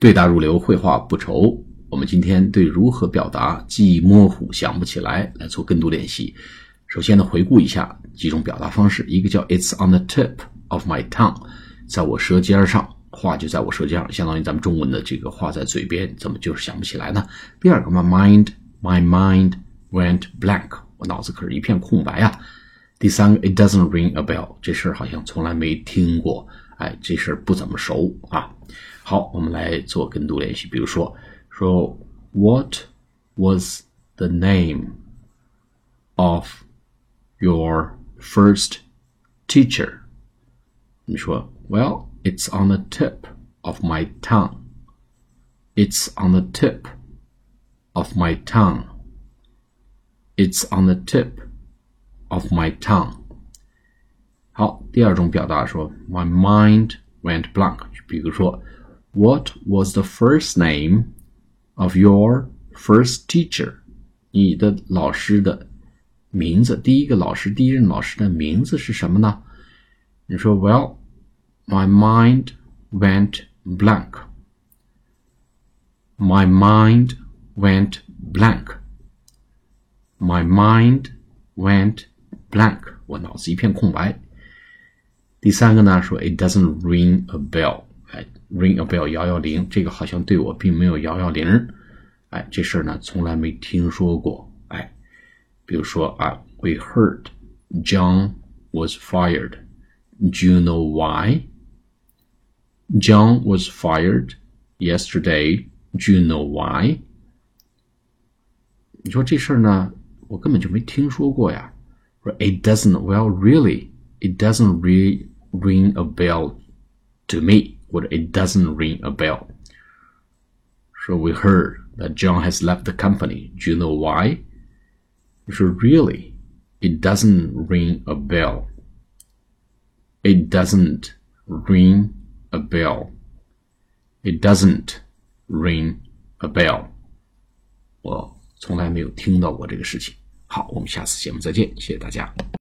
对答如流，绘画不愁。我们今天对如何表达记忆模糊、想不起来来做更多练习。首先呢，回顾一下几种表达方式。一个叫 "It's on the tip of my tongue"，在我舌尖上，话就在我舌尖上，相当于咱们中文的这个话在嘴边，怎么就是想不起来呢？第二个，My mind，my mind went blank，我脑子可是一片空白啊。第三个，It doesn't ring a bell，这事儿好像从来没听过，哎，这事儿不怎么熟啊。好，我们来做跟读练习。比如说，说 What was the name of your first teacher？你说，Well, it's on the tip of my tongue. It's on the tip of my tongue. It's on the tip of my tongue. 好，第二种表达说，My mind went blank。比如说。what was the first name of your first teacher？你的老师的名字，第一个老师，第一任老师的名字是什么呢？你说，Well, my mind went blank. My mind went blank. My mind went blank. 我脑子一片空白。 第三个呢，说 It doesn't ring a bell. ring a bell 摇摇铃，这个好像对我并没有摇摇铃，哎，这事儿呢从来没听说过，哎，比如说啊，We heard John was fired. Do you know why? John was fired yesterday. Do you know why? 你说这事儿呢，我根本就没听说过呀。说 It doesn't. Well, really, it doesn't really ring a bell to me. What it doesn't ring a bell. So we heard that John has left the company. Do you know why? So really, it doesn't ring a bell. It doesn't ring a bell. It doesn't ring a bell. 我从来没有听到过这个事情。好，我们下次节目再见，谢谢大家。